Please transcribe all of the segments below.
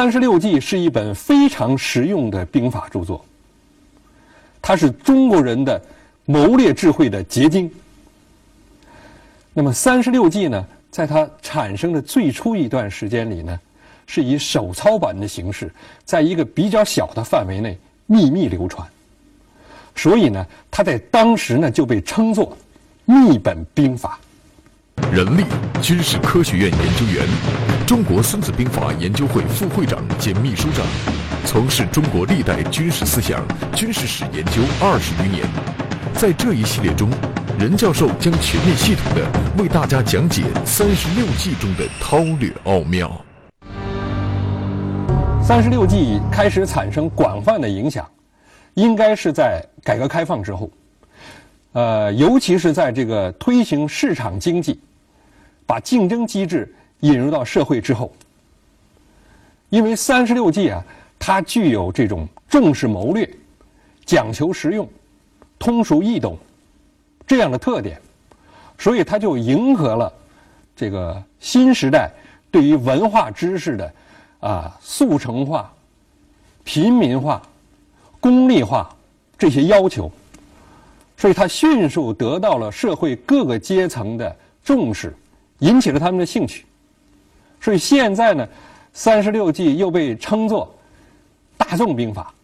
三十六计是一本非常实用的兵法著作，它是中国人的。谋略智慧的结晶。那么三十六计呢，在它产生的最初一段时间里呢，是以手抄版的形式，在一个比较小的范围内秘密流传。所以呢，它在当时呢就被称作秘本兵法。任力，军事科学院研究员，中国孙子兵法研究会副会长兼秘书长，从事中国历代军事思想、军事史研究二十余年。在这一系列中，任教授将全面系统的为大家讲解三十六计中的韬略奥妙。三十六计开始产生广泛的影响，应该是在改革开放之后，呃，尤其是在这个推行市场经济、把竞争机制引入到社会之后。因为三十六计啊，它具有这种重视谋略、讲求实用。通俗易懂这样的特点，所以它就迎合了这个新时代对于文化知识的啊速成化、平民化、功利化这些要求，所以它迅速得到了社会各个阶层的重视，引起了他们的兴趣。所以现在呢，三十六计又被称作大众兵法。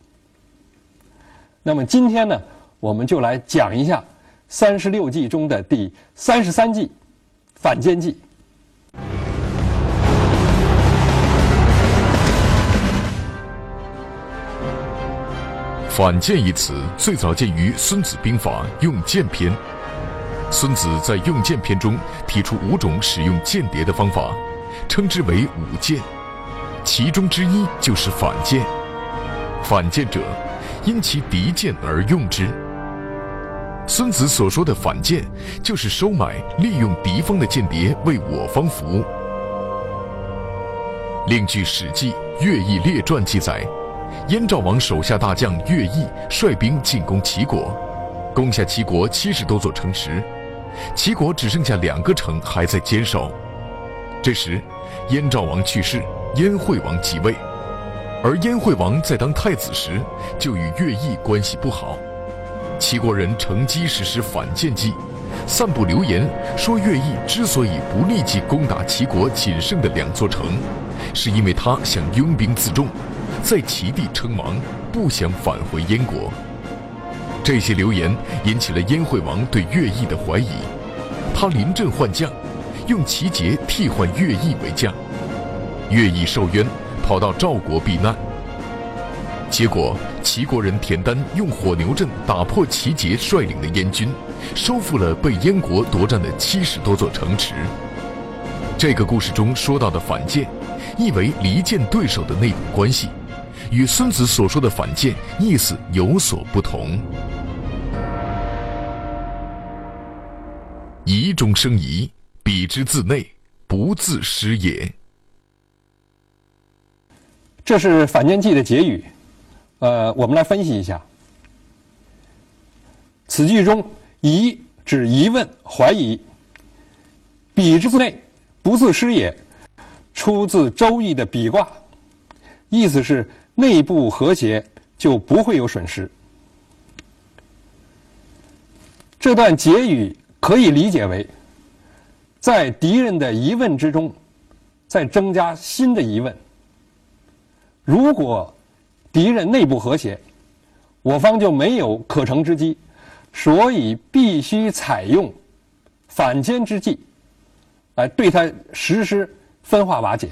那么今天呢？我们就来讲一下三十六计中的第三十三计——反间计。反间一词最早见于《孙子兵法·用剑篇》。孙子在《用剑篇》中提出五种使用间谍的方法，称之为五剑，其中之一就是反间。反间者，因其敌剑而用之。孙子所说的反间，就是收买、利用敌方的间谍为我方服务。另据《史记·乐毅列传》记载，燕赵王手下大将乐毅率兵进攻齐国，攻下齐国七十多座城池，齐国只剩下两个城还在坚守。这时，燕赵王去世，燕惠王即位，而燕惠王在当太子时就与乐毅关系不好。齐国人乘机实施反间计，散布流言说乐毅之所以不立即攻打齐国仅剩的两座城，是因为他想拥兵自重，在齐地称王，不想返回燕国。这些流言引起了燕惠王对乐毅的怀疑，他临阵换将，用齐杰替换乐毅为将。乐毅受冤，跑到赵国避难。结果，齐国人田丹用火牛阵打破齐杰率领的燕军，收复了被燕国夺占的七十多座城池。这个故事中说到的反间，意为离间对手的内部关系，与孙子所说的反间意思有所不同。疑中生疑，彼之自内，不自失也。这是反间计的结语。呃，我们来分析一下。此句中“疑”指疑问、怀疑，“彼之自内，不自失也”，出自《周易》的比卦，意思是内部和谐就不会有损失。这段结语可以理解为，在敌人的疑问之中，再增加新的疑问。如果敌人内部和谐，我方就没有可乘之机，所以必须采用反间之计，来对他实施分化瓦解。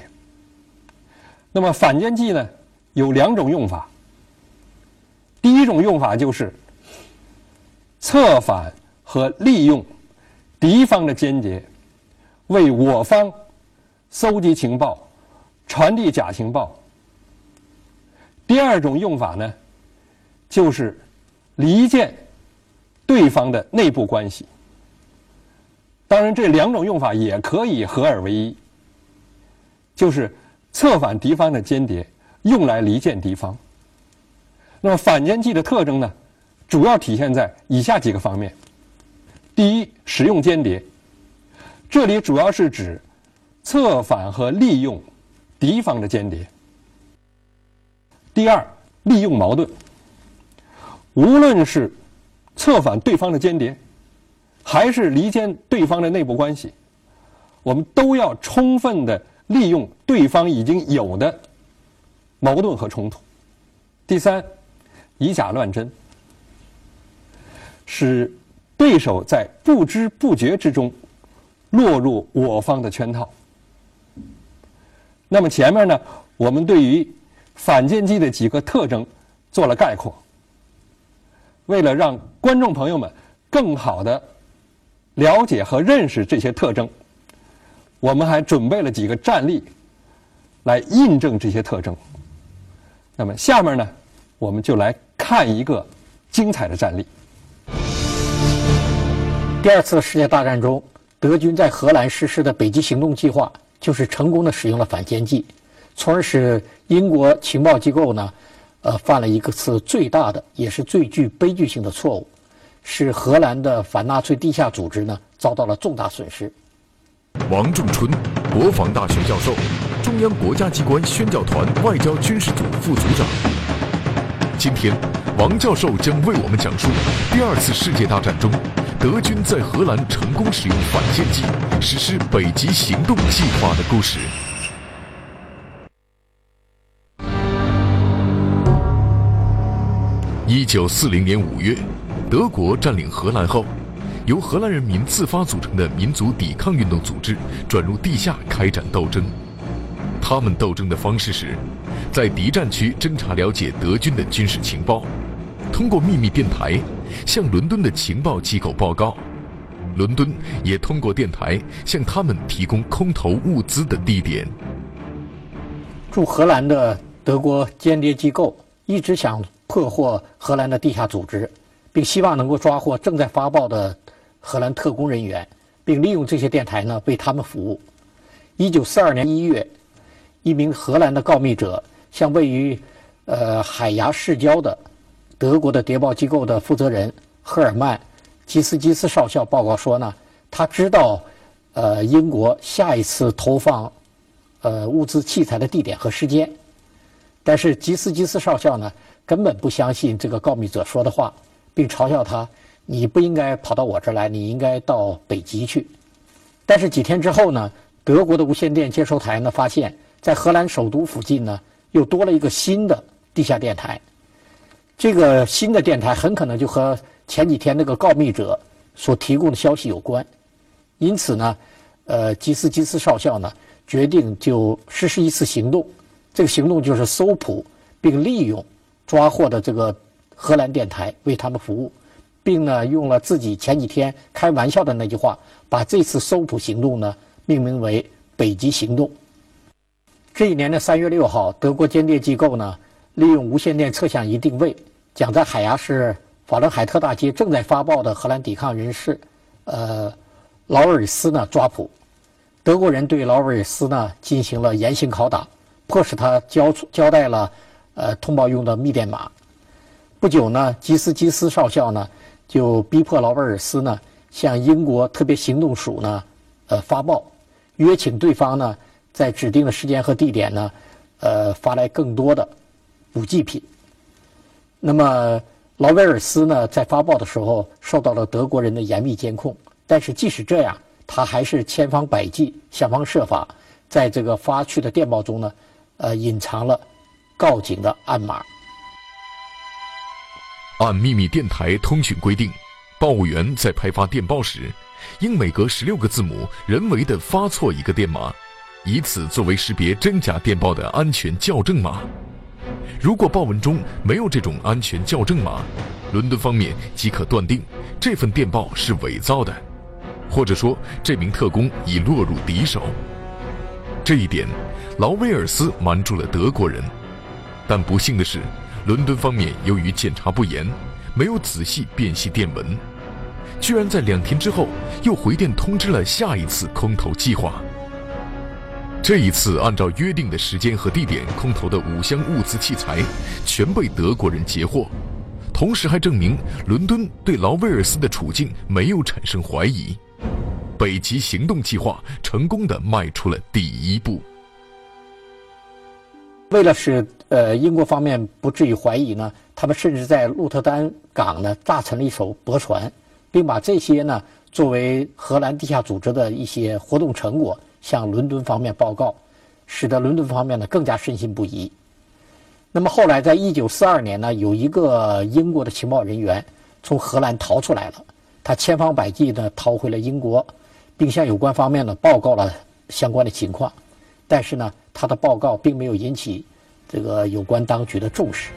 那么反间计呢，有两种用法。第一种用法就是策反和利用敌方的间谍，为我方搜集情报、传递假情报。第二种用法呢，就是离间对方的内部关系。当然，这两种用法也可以合二为一，就是策反敌方的间谍，用来离间敌方。那么反间计的特征呢，主要体现在以下几个方面：第一，使用间谍，这里主要是指策反和利用敌方的间谍。第二，利用矛盾。无论是策反对方的间谍，还是离间对方的内部关系，我们都要充分的利用对方已经有的矛盾和冲突。第三，以假乱真，使对手在不知不觉之中落入我方的圈套。那么前面呢，我们对于反间计的几个特征做了概括。为了让观众朋友们更好的了解和认识这些特征，我们还准备了几个战例来印证这些特征。那么下面呢，我们就来看一个精彩的战例。第二次世界大战中，德军在荷兰实施的北极行动计划，就是成功的使用了反间计。从而使英国情报机构呢，呃，犯了一个次最大的，也是最具悲剧性的错误，使荷兰的反纳粹地下组织呢遭到了重大损失。王仲春，国防大学教授，中央国家机关宣教团外交军事组副组长。今天，王教授将为我们讲述第二次世界大战中德军在荷兰成功使用反间计实施北极行动计划的故事。一九四零年五月，德国占领荷兰后，由荷兰人民自发组成的民族抵抗运动组织转入地下开展斗争。他们斗争的方式是，在敌占区侦查了解德军的军事情报，通过秘密电台向伦敦的情报机构报告，伦敦也通过电台向他们提供空投物资的地点。驻荷兰的德国间谍机构一直想。破获荷兰的地下组织，并希望能够抓获正在发报的荷兰特工人员，并利用这些电台呢为他们服务。一九四二年一月，一名荷兰的告密者向位于呃海牙市郊的德国的谍报机构的负责人赫尔曼·吉斯基斯少校报告说呢，他知道呃英国下一次投放呃物资器材的地点和时间，但是吉斯基斯少校呢。根本不相信这个告密者说的话，并嘲笑他：“你不应该跑到我这儿来，你应该到北极去。”但是几天之后呢，德国的无线电接收台呢发现，在荷兰首都附近呢又多了一个新的地下电台。这个新的电台很可能就和前几天那个告密者所提供的消息有关。因此呢，呃，吉斯吉斯少校呢决定就实施一次行动。这个行动就是搜捕并利用。抓获的这个荷兰电台为他们服务，并呢用了自己前几天开玩笑的那句话，把这次搜捕行动呢命名为“北极行动”。这一年的三月六号，德国间谍机构呢利用无线电测向仪定位，将在海牙市法伦海特大街正在发报的荷兰抵抗人士，呃，劳尔斯呢抓捕。德国人对劳尔斯呢进行了严刑拷打，迫使他交交代了。呃，通报用的密电码。不久呢，吉斯基斯少校呢就逼迫劳威尔斯呢向英国特别行动署呢呃发报，约请对方呢在指定的时间和地点呢呃发来更多的补给品。那么劳威尔斯呢在发报的时候受到了德国人的严密监控，但是即使这样，他还是千方百计、想方设法在这个发去的电报中呢呃隐藏了。告警的暗码。按秘密电台通讯规定，报务员在派发电报时，应每隔十六个字母人为的发错一个电码，以此作为识别真假电报的安全校正码。如果报文中没有这种安全校正码，伦敦方面即可断定这份电报是伪造的，或者说这名特工已落入敌手。这一点，劳威尔斯瞒住了德国人，但不幸的是，伦敦方面由于检查不严，没有仔细辨析电文，居然在两天之后又回电通知了下一次空投计划。这一次，按照约定的时间和地点空投的五箱物资器材，全被德国人截获，同时还证明伦敦对劳威尔斯的处境没有产生怀疑。北极行动计划成功的迈出了第一步。为了使呃英国方面不至于怀疑呢，他们甚至在鹿特丹港呢炸沉了一艘驳船，并把这些呢作为荷兰地下组织的一些活动成果。向伦敦方面报告，使得伦敦方面呢更加深信不疑。那么后来，在一九四二年呢，有一个英国的情报人员从荷兰逃出来了，他千方百计的逃回了英国，并向有关方面呢报告了相关的情况。但是呢，他的报告并没有引起这个有关当局的重视。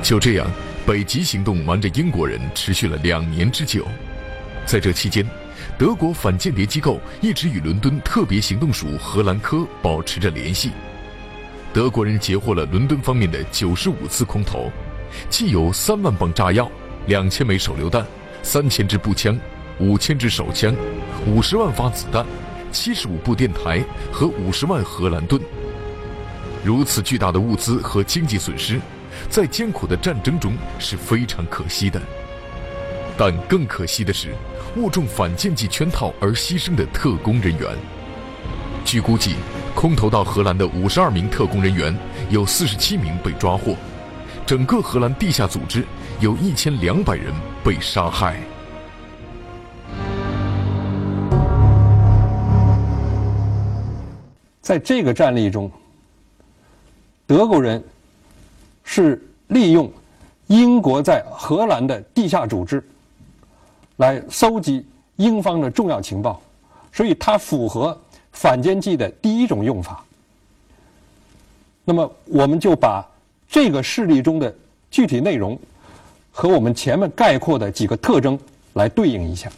就这样，北极行动瞒着英国人持续了两年之久，在这期间。德国反间谍机构一直与伦敦特别行动署荷兰科保持着联系。德国人截获了伦敦方面的九十五次空投，既有三万磅炸药、两千枚手榴弹、三千支步枪、五千支手枪、五十万发子弹、七十五部电台和五十万荷兰盾。如此巨大的物资和经济损失，在艰苦的战争中是非常可惜的。但更可惜的是。误中反间计圈套而牺牲的特工人员，据估计，空投到荷兰的五十二名特工人员有四十七名被抓获，整个荷兰地下组织有一千两百人被杀害。在这个战例中，德国人是利用英国在荷兰的地下组织。来搜集英方的重要情报，所以它符合反间计的第一种用法。那么，我们就把这个事例中的具体内容和我们前面概括的几个特征来对应一下：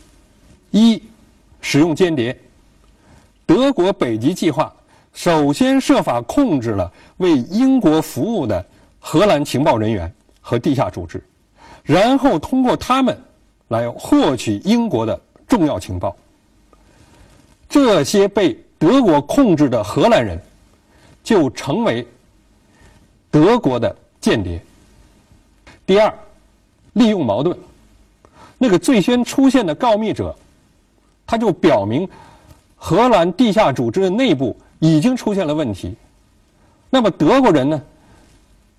一、使用间谍。德国北极计划首先设法控制了为英国服务的荷兰情报人员和地下组织，然后通过他们。来获取英国的重要情报。这些被德国控制的荷兰人，就成为德国的间谍。第二，利用矛盾，那个最先出现的告密者，他就表明荷兰地下组织的内部已经出现了问题。那么德国人呢，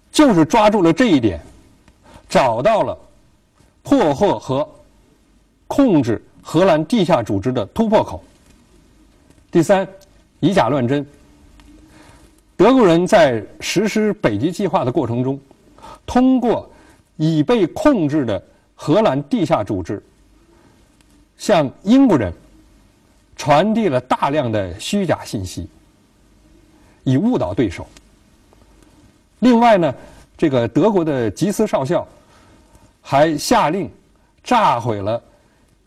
就是抓住了这一点，找到了破获和。控制荷兰地下组织的突破口。第三，以假乱真。德国人在实施北极计划的过程中，通过已被控制的荷兰地下组织，向英国人传递了大量的虚假信息，以误导对手。另外呢，这个德国的吉斯少校还下令炸毁了。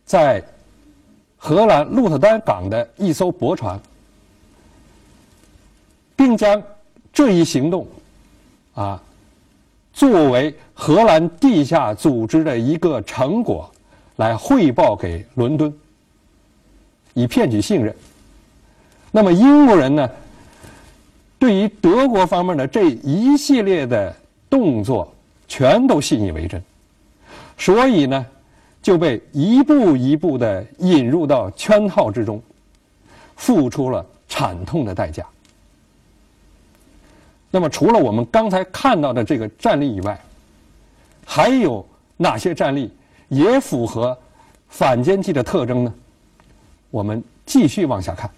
在荷兰鹿特丹港的一艘驳船，并将这一行动啊作为荷兰地下组织的一个成果来汇报给伦敦，以骗取信任。那么英国人呢，对于德国方面的这一系列的动作，全都信以为真，所以呢。就被一步一步的引入到圈套之中，付出了惨痛的代价。那么，除了我们刚才看到的这个战例以外，还有哪些战例也符合反间计的特征呢？我们继续往下看。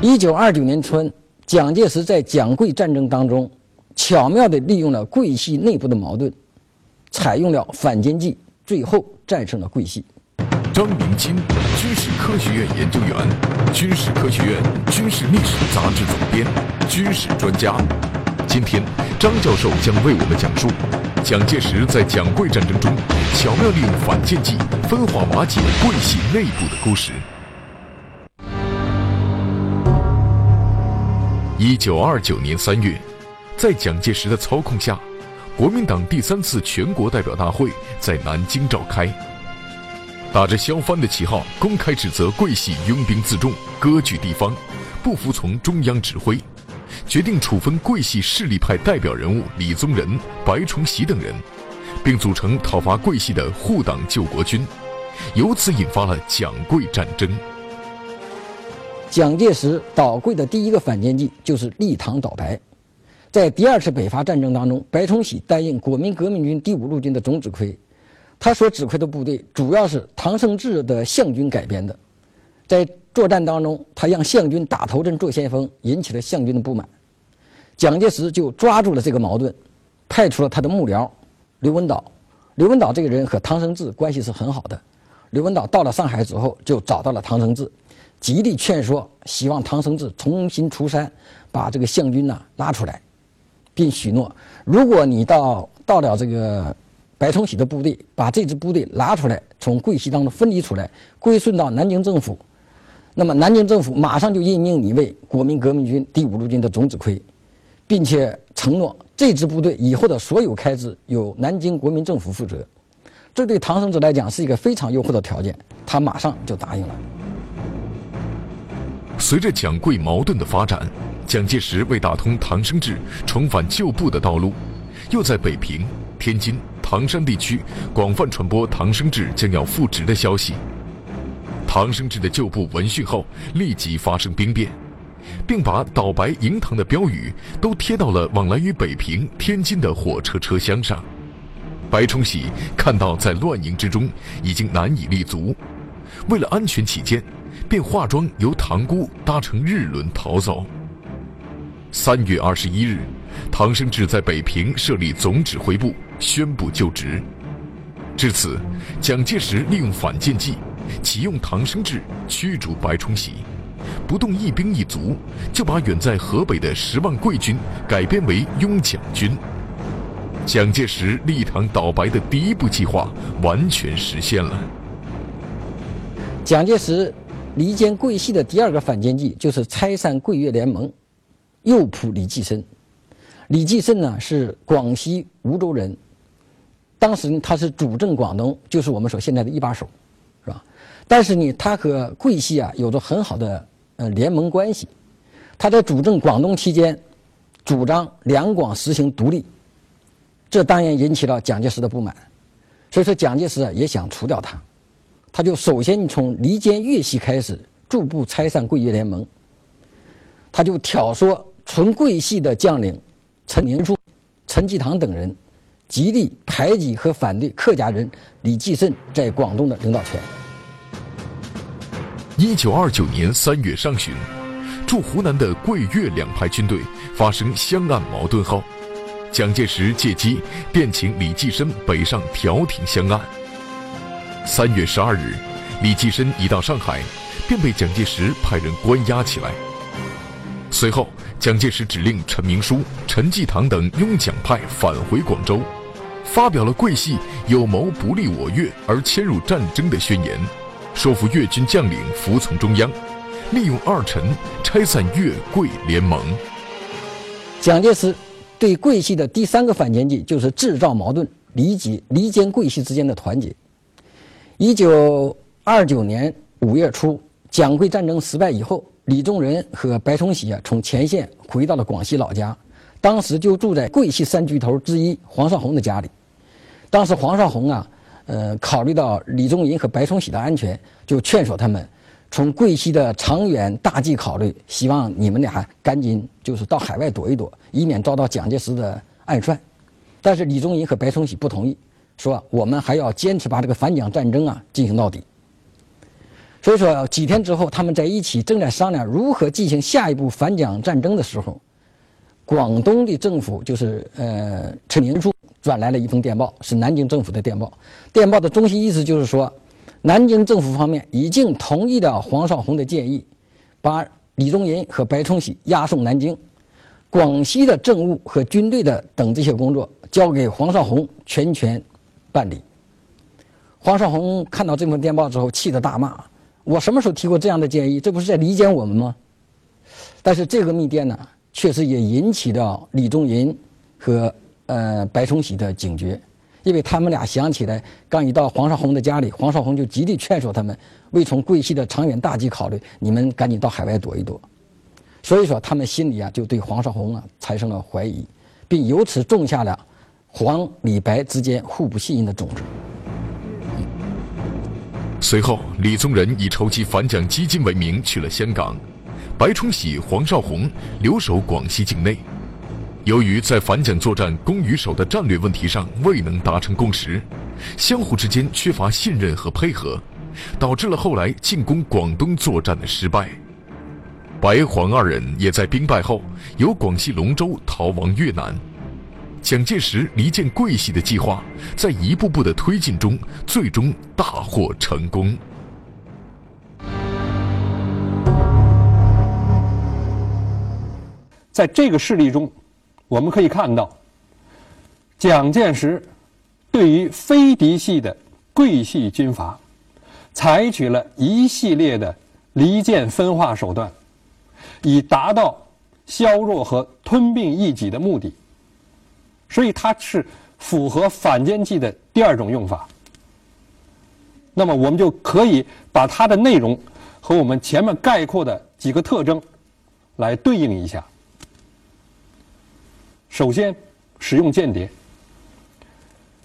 一九二九年春，蒋介石在蒋桂战争当中巧妙地利用了桂系内部的矛盾，采用了反间计，最后战胜了桂系。张明金，军事科学院研究员，军事科学院军事历史杂志总编，军事专家。今天，张教授将为我们讲述蒋介石在蒋桂战争中巧妙利用反间计，分化瓦解桂系内部的故事。一九二九年三月，在蒋介石的操控下，国民党第三次全国代表大会在南京召开。打着削藩的旗号，公开指责桂系拥兵自重、割据地方，不服从中央指挥，决定处分桂系势力派代表人物李宗仁、白崇禧等人，并组成讨伐桂系的护党救国军，由此引发了蒋桂战争。蒋介石倒桂的第一个反间计就是立堂倒白。在第二次北伐战争当中，白崇禧担任国民革命军第五路军的总指挥，他所指挥的部队主要是唐生智的项军改编的。在作战当中，他让项军打头阵做先锋，引起了项军的不满。蒋介石就抓住了这个矛盾，派出了他的幕僚刘文岛。刘文岛这个人和唐生智关系是很好的。刘文岛到了上海之后，就找到了唐生智。极力劝说，希望唐生智重新出山，把这个项军呢拉出来，并许诺，如果你到到了这个白崇禧的部队，把这支部队拿出来，从桂系当中分离出来，归顺到南京政府，那么南京政府马上就任命你为国民革命军第五路军的总指挥，并且承诺这支部队以后的所有开支由南京国民政府负责。这对唐生智来讲是一个非常诱惑的条件，他马上就答应了。随着蒋桂矛盾的发展，蒋介石为打通唐生智重返旧部的道路，又在北平、天津、唐山地区广泛传播唐生智将要复职的消息。唐生智的旧部闻讯后，立即发生兵变，并把“倒白迎唐”的标语都贴到了往来于北平、天津的火车车厢上。白崇禧看到在乱营之中已经难以立足，为了安全起见。便化妆由塘沽搭乘日轮逃走。三月二十一日，唐生智在北平设立总指挥部，宣布就职。至此，蒋介石利用反间计，启用唐生智驱逐白崇禧，不动一兵一卒，就把远在河北的十万桂军改编为拥蒋军。蒋介石立唐倒白的第一步计划完全实现了。蒋介石。离间桂系的第二个反间计就是拆散桂粤联盟，右仆李济深。李济深呢是广西梧州人，当时他是主政广东，就是我们说现在的一把手，是吧？但是呢，他和桂系啊有着很好的呃联盟关系。他在主政广东期间，主张两广实行独立，这当然引起了蒋介石的不满。所以说，蒋介石啊也想除掉他。他就首先从离间粤系开始，逐步拆散桂粤联盟。他就挑唆纯桂系的将领陈明书、陈济棠等人，极力排挤和反对客家人李济深在广东的领导权。一九二九年三月上旬，驻湖南的桂粤两派军队发生湘岸矛盾后，蒋介石借机便请李济深北上调停湘岸。三月十二日，李济深一到上海，便被蒋介石派人关押起来。随后，蒋介石指令陈明书、陈济棠等拥蒋派返回广州，发表了桂系有谋不利我粤而迁入战争的宣言，说服粤军将领服从中央，利用二陈拆散粤桂联盟。蒋介石对桂系的第三个反间计就是制造矛盾，离解离间桂系之间的团结。一九二九年五月初，蒋桂战争失败以后，李宗仁和白崇禧啊从前线回到了广西老家，当时就住在桂系三巨头之一黄绍竑的家里。当时黄绍竑啊，呃，考虑到李宗仁和白崇禧的安全，就劝说他们从桂系的长远大计考虑，希望你们俩赶紧就是到海外躲一躲，以免遭到蒋介石的暗算。但是李宗仁和白崇禧不同意。说我们还要坚持把这个反蒋战争啊进行到底。所以说几天之后，他们在一起正在商量如何进行下一步反蒋战争的时候，广东的政府就是呃陈林书转来了一封电报，是南京政府的电报。电报的中心意思就是说，南京政府方面已经同意了黄绍竑的建议，把李宗仁和白崇禧押送南京，广西的政务和军队的等这些工作交给黄绍竑全权办理。黄绍竑看到这封电报之后，气得大骂：“我什么时候提过这样的建议？这不是在离间我们吗？”但是这个密电呢？确实也引起了李宗仁和呃白崇禧的警觉，因为他们俩想起来刚一到黄绍竑的家里，黄绍竑就极力劝说他们，为从桂系的长远大计考虑，你们赶紧到海外躲一躲。所以说，他们心里啊就对黄绍竑啊产生了怀疑，并由此种下了黄李白之间互不信任的种子。随后，李宗仁以筹集反蒋基金为名去了香港。白崇禧、黄绍竑留守广西境内，由于在反蒋作战攻与守的战略问题上未能达成共识，相互之间缺乏信任和配合，导致了后来进攻广东作战的失败。白黄二人也在兵败后由广西龙州逃亡越南。蒋介石离间桂系的计划在一步步的推进中，最终大获成功。在这个事例中，我们可以看到，蒋介石对于非嫡系的桂系军阀，采取了一系列的离间分化手段，以达到削弱和吞并异己的目的。所以，它是符合反间计的第二种用法。那么，我们就可以把它的内容和我们前面概括的几个特征来对应一下。首先，使用间谍。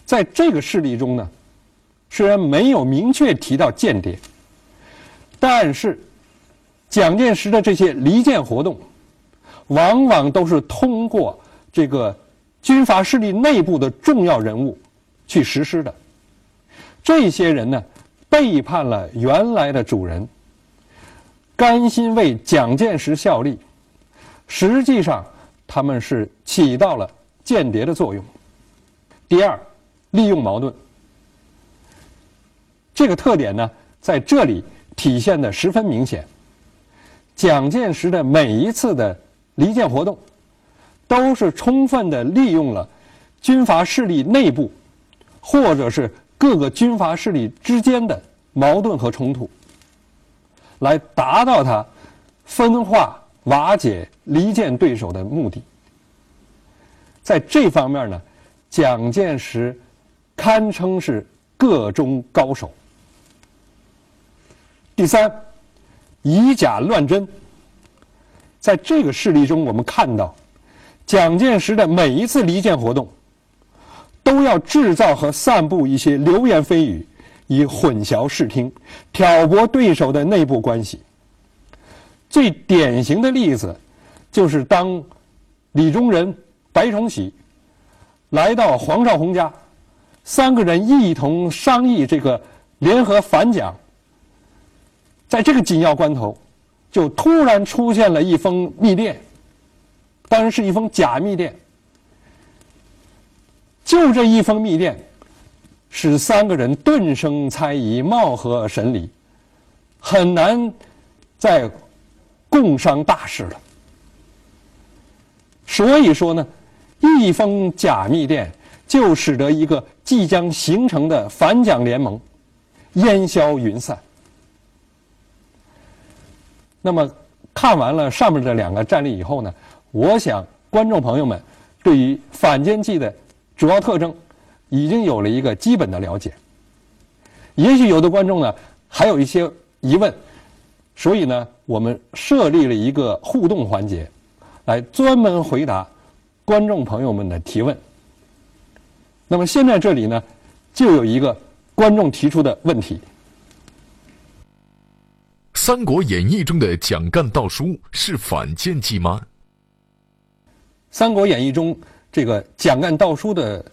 在这个事例中呢，虽然没有明确提到间谍，但是蒋介石的这些离间活动，往往都是通过这个军阀势力内部的重要人物去实施的。这些人呢，背叛了原来的主人，甘心为蒋介石效力，实际上。他们是起到了间谍的作用。第二，利用矛盾，这个特点呢，在这里体现的十分明显。蒋介石的每一次的离间活动，都是充分的利用了军阀势力内部，或者是各个军阀势力之间的矛盾和冲突，来达到他分化。瓦解离间对手的目的，在这方面呢，蒋介石堪称是个中高手。第三，以假乱真。在这个事例中，我们看到，蒋介石的每一次离间活动，都要制造和散布一些流言蜚语，以混淆视听，挑拨对手的内部关系。最典型的例子，就是当李宗仁、白崇禧来到黄绍竑家，三个人一同商议这个联合反蒋。在这个紧要关头，就突然出现了一封密电，当然是一封假密电。就这一封密电，使三个人顿生猜疑，貌合神离，很难再。共商大事了，所以说呢，一封假密电就使得一个即将形成的反蒋联盟烟消云散。那么看完了上面这两个战例以后呢，我想观众朋友们对于反间计的主要特征已经有了一个基本的了解。也许有的观众呢还有一些疑问。所以呢，我们设立了一个互动环节，来专门回答观众朋友们的提问。那么现在这里呢，就有一个观众提出的问题：《三国演义》中的蒋干盗书是反间计吗？《三国演义》中这个蒋干盗书的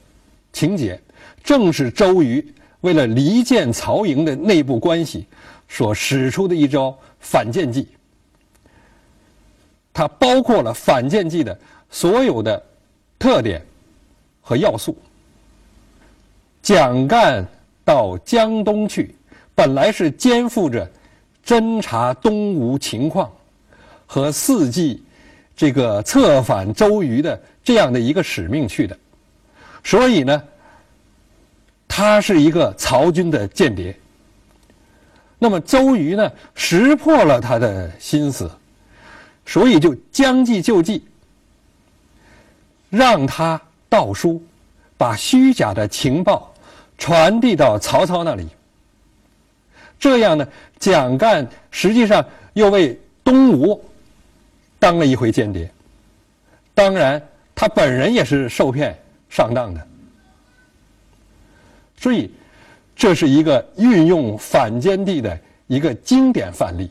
情节，正是周瑜为了离间曹营的内部关系所使出的一招。反间计，它包括了反间计的所有的特点和要素。蒋干到江东去，本来是肩负着侦察东吴情况和伺机这个策反周瑜的这样的一个使命去的，所以呢，他是一个曹军的间谍。那么周瑜呢，识破了他的心思，所以就将计就计，让他盗书，把虚假的情报传递到曹操那里。这样呢，蒋干实际上又为东吴当了一回间谍。当然，他本人也是受骗上当的。所以。这是一个运用反间计的一个经典范例。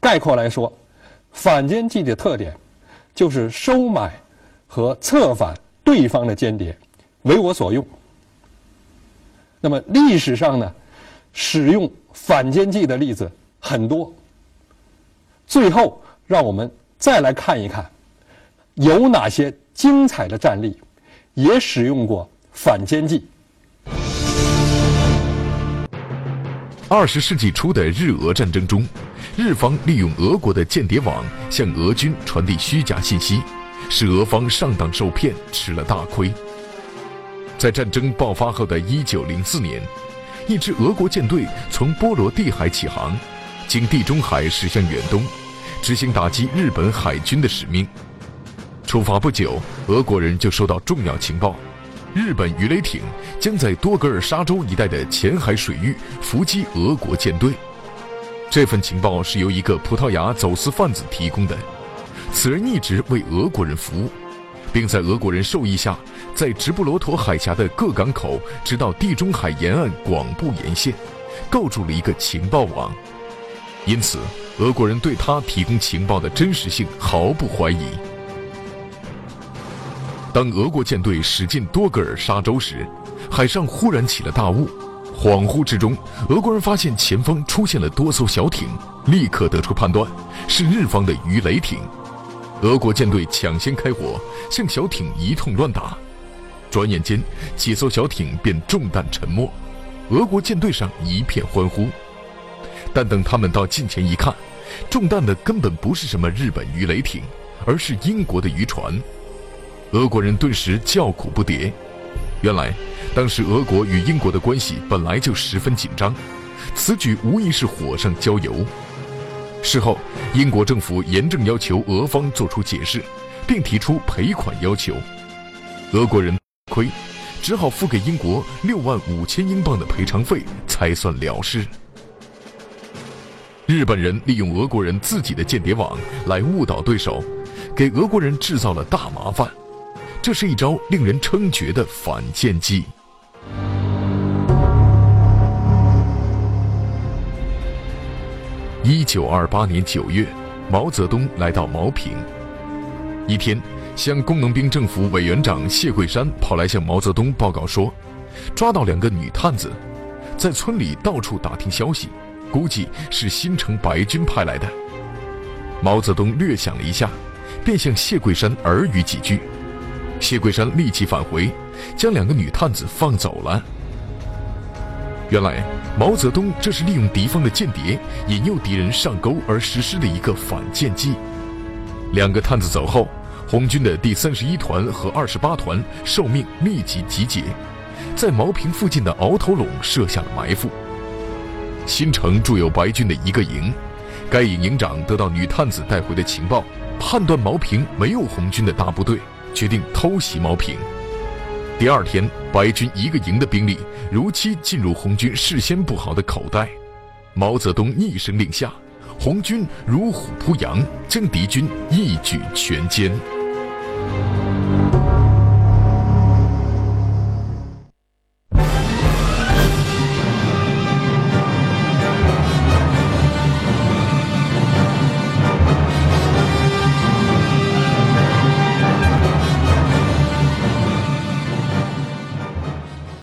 概括来说，反间计的特点就是收买和策反对方的间谍，为我所用。那么历史上呢，使用反间计的例子很多。最后，让我们再来看一看。有哪些精彩的战例也使用过反间计？二十世纪初的日俄战争中，日方利用俄国的间谍网向俄军传递虚假信息，使俄方上当受骗，吃了大亏。在战争爆发后的一九零四年，一支俄国舰队从波罗的海起航，经地中海驶向远东，执行打击日本海军的使命。出发不久，俄国人就收到重要情报：日本鱼雷艇将在多格尔沙洲一带的浅海水域伏击俄国舰队。这份情报是由一个葡萄牙走私贩子提供的，此人一直为俄国人服务，并在俄国人授意下，在直布罗陀海峡的各港口直到地中海沿岸广布沿线，构筑了一个情报网。因此，俄国人对他提供情报的真实性毫不怀疑。当俄国舰队驶进多格尔沙洲时，海上忽然起了大雾，恍惚之中，俄国人发现前方出现了多艘小艇，立刻得出判断，是日方的鱼雷艇。俄国舰队抢先开火，向小艇一通乱打，转眼间几艘小艇便中弹沉没，俄国舰队上一片欢呼。但等他们到近前一看，中弹的根本不是什么日本鱼雷艇，而是英国的渔船。俄国人顿时叫苦不迭。原来，当时俄国与英国的关系本来就十分紧张，此举无疑是火上浇油。事后，英国政府严正要求俄方作出解释，并提出赔款要求。俄国人亏，只好付给英国六万五千英镑的赔偿费，才算了事。日本人利用俄国人自己的间谍网来误导对手，给俄国人制造了大麻烦。这是一招令人称绝的反间计。一九二八年九月，毛泽东来到茅坪。一天，乡工农兵政府委员长谢桂山跑来向毛泽东报告说，抓到两个女探子，在村里到处打听消息，估计是新城白军派来的。毛泽东略想了一下，便向谢桂山耳语几句。谢桂山立即返回，将两个女探子放走了。原来，毛泽东这是利用敌方的间谍引诱敌人上钩而实施的一个反间计。两个探子走后，红军的第三十一团和二十八团受命立即集结，在茅坪附近的鳌头垄设下了埋伏。新城驻有白军的一个营，该营营长得到女探子带回的情报，判断茅坪没有红军的大部队。决定偷袭茅坪。第二天，白军一个营的兵力如期进入红军事先布好的口袋。毛泽东一声令下，红军如虎扑羊，将敌军一举全歼。